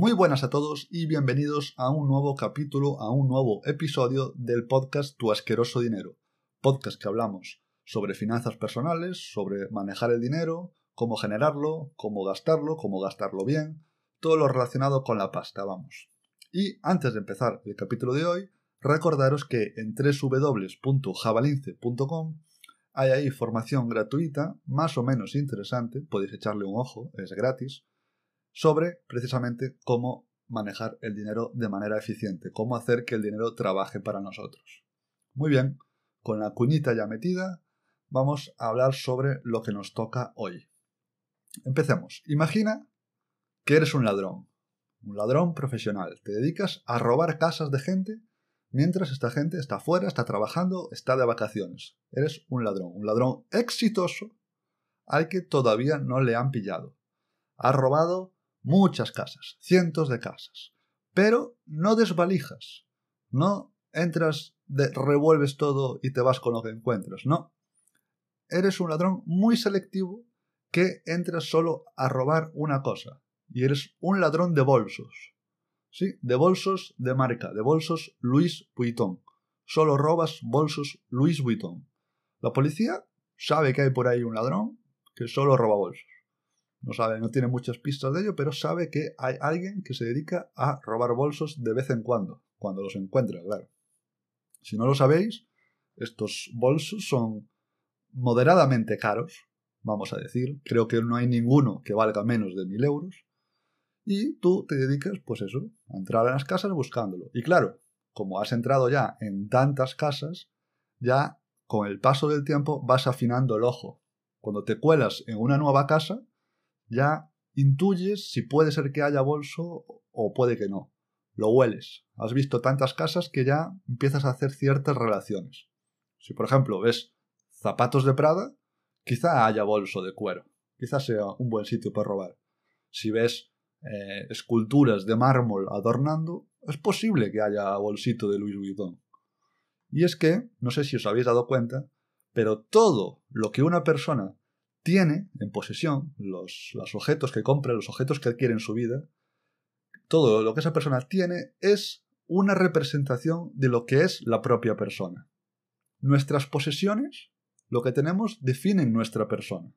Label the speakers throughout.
Speaker 1: Muy buenas a todos y bienvenidos a un nuevo capítulo, a un nuevo episodio del podcast Tu asqueroso dinero. Podcast que hablamos sobre finanzas personales, sobre manejar el dinero, cómo generarlo, cómo gastarlo, cómo gastarlo bien, todo lo relacionado con la pasta, vamos. Y antes de empezar el capítulo de hoy, recordaros que en www.javalince.com hay ahí formación gratuita, más o menos interesante, podéis echarle un ojo, es gratis, sobre precisamente cómo manejar el dinero de manera eficiente, cómo hacer que el dinero trabaje para nosotros. Muy bien, con la cuñita ya metida, vamos a hablar sobre lo que nos toca hoy. Empecemos. Imagina que eres un ladrón, un ladrón profesional. Te dedicas a robar casas de gente mientras esta gente está fuera, está trabajando, está de vacaciones. Eres un ladrón, un ladrón exitoso al que todavía no le han pillado. Has robado muchas casas, cientos de casas, pero no desvalijas, no entras, de, revuelves todo y te vas con lo que encuentras, no. Eres un ladrón muy selectivo que entras solo a robar una cosa, y eres un ladrón de bolsos. Sí, de bolsos de marca, de bolsos Louis Vuitton. Solo robas bolsos Louis Vuitton. La policía sabe que hay por ahí un ladrón que solo roba bolsos. No sabe, no tiene muchas pistas de ello, pero sabe que hay alguien que se dedica a robar bolsos de vez en cuando, cuando los encuentra, claro. Si no lo sabéis, estos bolsos son moderadamente caros, vamos a decir. Creo que no hay ninguno que valga menos de mil euros. Y tú te dedicas, pues eso, a entrar en las casas buscándolo. Y claro, como has entrado ya en tantas casas, ya con el paso del tiempo vas afinando el ojo. Cuando te cuelas en una nueva casa, ya intuyes si puede ser que haya bolso o puede que no. Lo hueles. Has visto tantas casas que ya empiezas a hacer ciertas relaciones. Si por ejemplo ves zapatos de Prada, quizá haya bolso de cuero. Quizá sea un buen sitio para robar. Si ves eh, esculturas de mármol adornando, es posible que haya bolsito de Louis Vuitton. Y es que, no sé si os habéis dado cuenta, pero todo lo que una persona tiene en posesión, los, objetos que compra, los objetos que adquiere en su vida, todo lo que esa persona tiene es una representación de lo que es la propia persona. Nuestras posesiones, lo que tenemos, definen nuestra persona.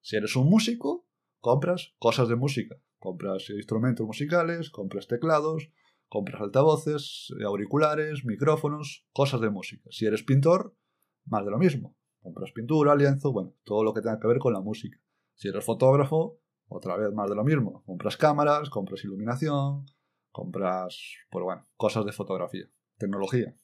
Speaker 1: Si eres un músico, compras cosas de música, compras instrumentos musicales, compras teclados, compras altavoces, auriculares, micrófonos, cosas de música. Si eres pintor, más de lo mismo. Compras pintura, lienzo, bueno, todo lo que tenga que ver con la música. Si eres fotógrafo, otra vez más de lo mismo. Compras cámaras, compras iluminación, compras, pues bueno, cosas de fotografía, tecnología.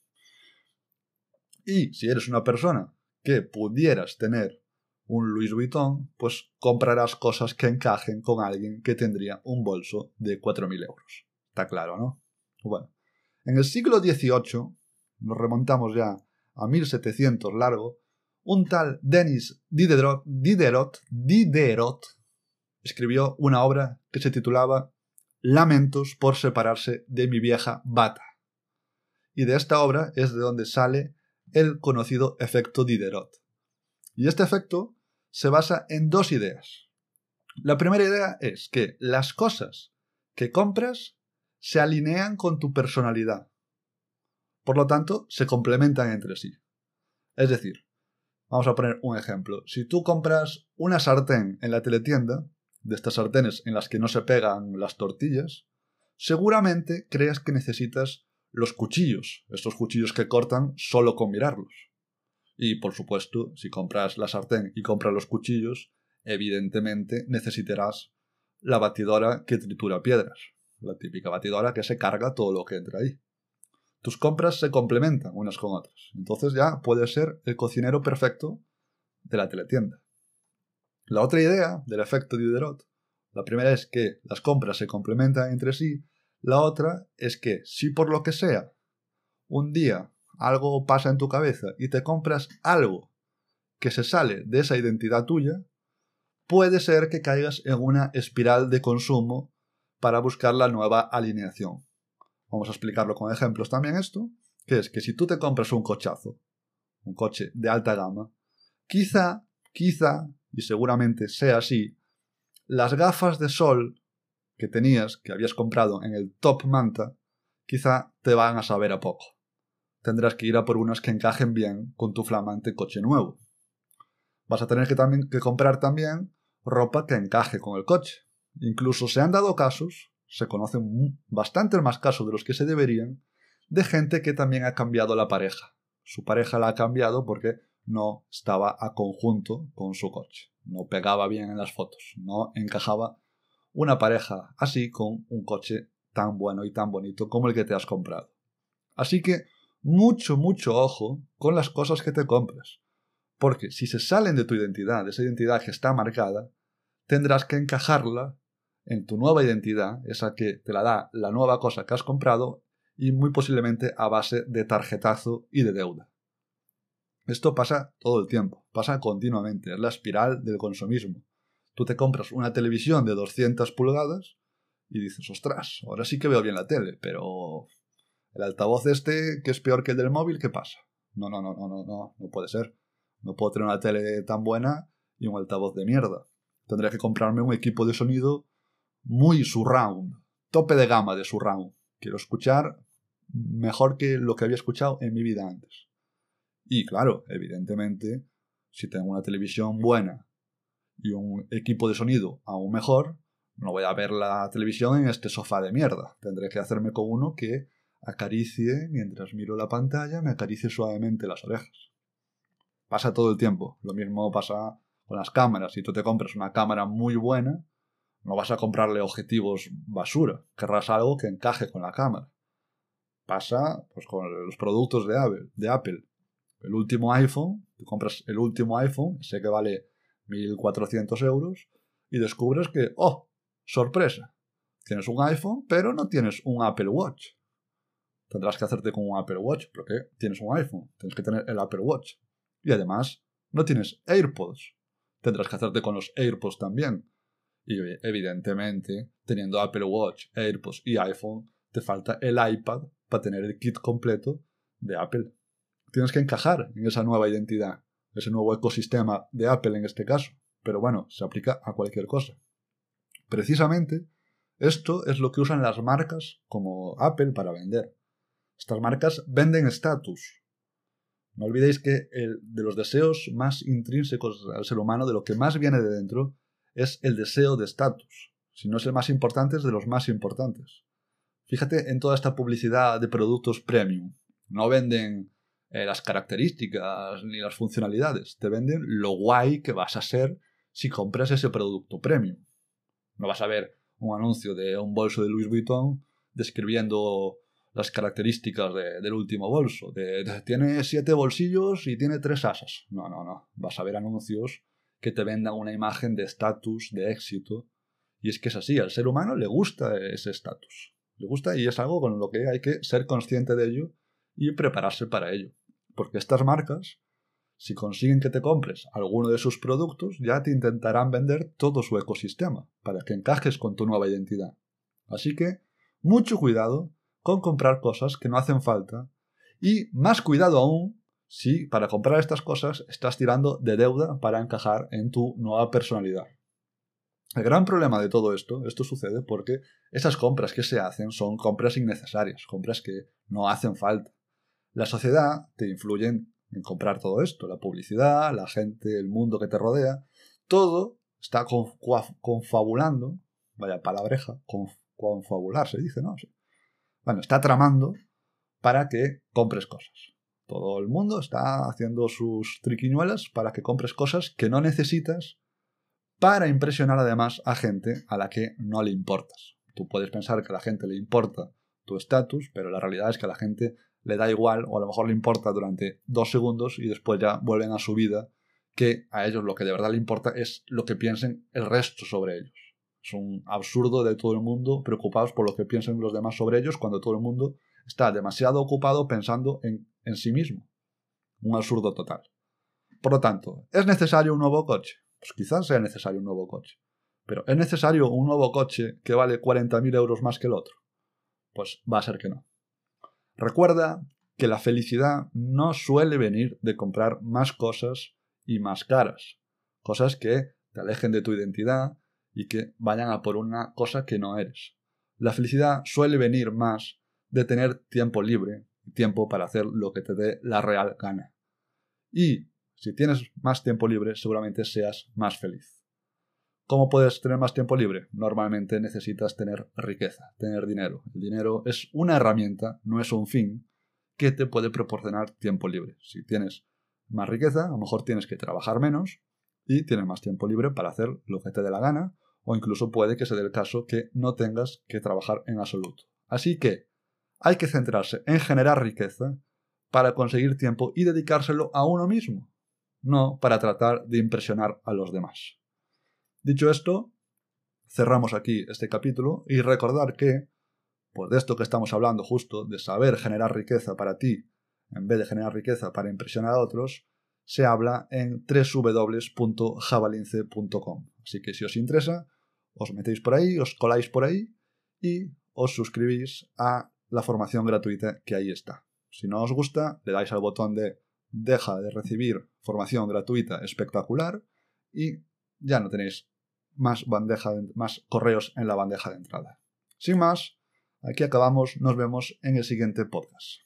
Speaker 1: Y si eres una persona que pudieras tener un Louis Vuitton, pues comprarás cosas que encajen con alguien que tendría un bolso de 4.000 euros. Está claro, ¿no? Bueno, en el siglo XVIII, nos remontamos ya a 1700 largo, un tal Denis Diderot, Diderot, Diderot escribió una obra que se titulaba Lamentos por separarse de mi vieja bata. Y de esta obra es de donde sale el conocido efecto Diderot. Y este efecto se basa en dos ideas. La primera idea es que las cosas que compras se alinean con tu personalidad. Por lo tanto, se complementan entre sí. Es decir, Vamos a poner un ejemplo. Si tú compras una sartén en la teletienda, de estas sartenes en las que no se pegan las tortillas, seguramente creas que necesitas los cuchillos, estos cuchillos que cortan solo con mirarlos. Y por supuesto, si compras la sartén y compras los cuchillos, evidentemente necesitarás la batidora que tritura piedras, la típica batidora que se carga todo lo que entra ahí tus compras se complementan unas con otras. Entonces ya puedes ser el cocinero perfecto de la teletienda. La otra idea del efecto Diderot, la primera es que las compras se complementan entre sí, la otra es que si por lo que sea un día algo pasa en tu cabeza y te compras algo que se sale de esa identidad tuya, puede ser que caigas en una espiral de consumo para buscar la nueva alineación. Vamos a explicarlo con ejemplos también esto, que es que si tú te compras un cochazo, un coche de alta gama, quizá, quizá, y seguramente sea así, las gafas de sol que tenías, que habías comprado en el top manta, quizá te van a saber a poco. Tendrás que ir a por unas que encajen bien con tu flamante coche nuevo. Vas a tener que, también, que comprar también ropa que encaje con el coche. Incluso se han dado casos, se conocen bastantes más casos de los que se deberían, de gente que también ha cambiado la pareja. Su pareja la ha cambiado porque no estaba a conjunto con su coche. No pegaba bien en las fotos. No encajaba una pareja así con un coche tan bueno y tan bonito como el que te has comprado. Así que mucho, mucho ojo con las cosas que te compras. Porque si se salen de tu identidad, de esa identidad que está marcada, tendrás que encajarla en tu nueva identidad, esa que te la da la nueva cosa que has comprado, y muy posiblemente a base de tarjetazo y de deuda. Esto pasa todo el tiempo, pasa continuamente, es la espiral del consumismo. Tú te compras una televisión de 200 pulgadas y dices, ostras, ahora sí que veo bien la tele, pero el altavoz este, que es peor que el del móvil, ¿qué pasa? No, no, no, no, no, no, no puede ser. No puedo tener una tele tan buena y un altavoz de mierda. Tendría que comprarme un equipo de sonido muy surround, tope de gama de surround. Quiero escuchar mejor que lo que había escuchado en mi vida antes. Y claro, evidentemente, si tengo una televisión buena y un equipo de sonido aún mejor, no voy a ver la televisión en este sofá de mierda. Tendré que hacerme con uno que acaricie, mientras miro la pantalla, me acaricie suavemente las orejas. Pasa todo el tiempo. Lo mismo pasa con las cámaras. Si tú te compras una cámara muy buena, no vas a comprarle objetivos basura. Querrás algo que encaje con la cámara. Pasa pues, con los productos de Apple. De Apple el último iPhone, te compras el último iPhone, sé que vale 1.400 euros, y descubres que, oh, sorpresa, tienes un iPhone, pero no tienes un Apple Watch. Tendrás que hacerte con un Apple Watch, porque tienes un iPhone, tienes que tener el Apple Watch. Y además, no tienes AirPods. Tendrás que hacerte con los AirPods también. Y evidentemente, teniendo Apple Watch, AirPods y iPhone, te falta el iPad para tener el kit completo de Apple tienes que encajar en esa nueva identidad, ese nuevo ecosistema de Apple en este caso. Pero bueno, se aplica a cualquier cosa. Precisamente, esto es lo que usan las marcas como Apple para vender. Estas marcas venden estatus. No olvidéis que el de los deseos más intrínsecos al ser humano, de lo que más viene de dentro, es el deseo de estatus. Si no es el más importante, es de los más importantes. Fíjate en toda esta publicidad de productos premium. No venden eh, las características ni las funcionalidades. Te venden lo guay que vas a ser si compras ese producto premium. No vas a ver un anuncio de un bolso de Louis Vuitton describiendo las características del último bolso. tiene siete bolsillos y tiene tres asas. No, no, no. Vas a ver anuncios que te vendan una imagen de estatus, de éxito. Y es que es así, al ser humano le gusta ese estatus. Le gusta y es algo con lo que hay que ser consciente de ello y prepararse para ello. Porque estas marcas, si consiguen que te compres alguno de sus productos, ya te intentarán vender todo su ecosistema para que encajes con tu nueva identidad. Así que, mucho cuidado con comprar cosas que no hacen falta y más cuidado aún si para comprar estas cosas estás tirando de deuda para encajar en tu nueva personalidad. El gran problema de todo esto, esto sucede porque esas compras que se hacen son compras innecesarias, compras que no hacen falta. La sociedad te influye en comprar todo esto, la publicidad, la gente, el mundo que te rodea, todo está confabulando, vaya palabreja, confabular se dice, ¿no? Bueno, está tramando para que compres cosas. Todo el mundo está haciendo sus triquiñuelas para que compres cosas que no necesitas para impresionar además a gente a la que no le importas. Tú puedes pensar que a la gente le importa tu estatus, pero la realidad es que a la gente le da igual o a lo mejor le importa durante dos segundos y después ya vuelven a su vida, que a ellos lo que de verdad le importa es lo que piensen el resto sobre ellos. Es un absurdo de todo el mundo preocupados por lo que piensen los demás sobre ellos cuando todo el mundo está demasiado ocupado pensando en, en sí mismo. Un absurdo total. Por lo tanto, ¿es necesario un nuevo coche? Pues quizás sea necesario un nuevo coche. Pero ¿es necesario un nuevo coche que vale 40.000 euros más que el otro? Pues va a ser que no. Recuerda que la felicidad no suele venir de comprar más cosas y más caras, cosas que te alejen de tu identidad y que vayan a por una cosa que no eres. La felicidad suele venir más de tener tiempo libre, tiempo para hacer lo que te dé la real gana. Y si tienes más tiempo libre, seguramente seas más feliz. ¿Cómo puedes tener más tiempo libre? Normalmente necesitas tener riqueza, tener dinero. El dinero es una herramienta, no es un fin, que te puede proporcionar tiempo libre. Si tienes más riqueza, a lo mejor tienes que trabajar menos y tienes más tiempo libre para hacer lo que te dé la gana, o incluso puede que se dé el caso que no tengas que trabajar en absoluto. Así que hay que centrarse en generar riqueza para conseguir tiempo y dedicárselo a uno mismo, no para tratar de impresionar a los demás. Dicho esto, cerramos aquí este capítulo y recordar que, pues de esto que estamos hablando justo, de saber generar riqueza para ti en vez de generar riqueza para impresionar a otros, se habla en www.javalince.com. Así que si os interesa, os metéis por ahí, os coláis por ahí y os suscribís a la formación gratuita que ahí está. Si no os gusta, le dais al botón de deja de recibir formación gratuita espectacular y ya no tenéis más, bandeja más correos en la bandeja de entrada. Sin más, aquí acabamos, nos vemos en el siguiente podcast.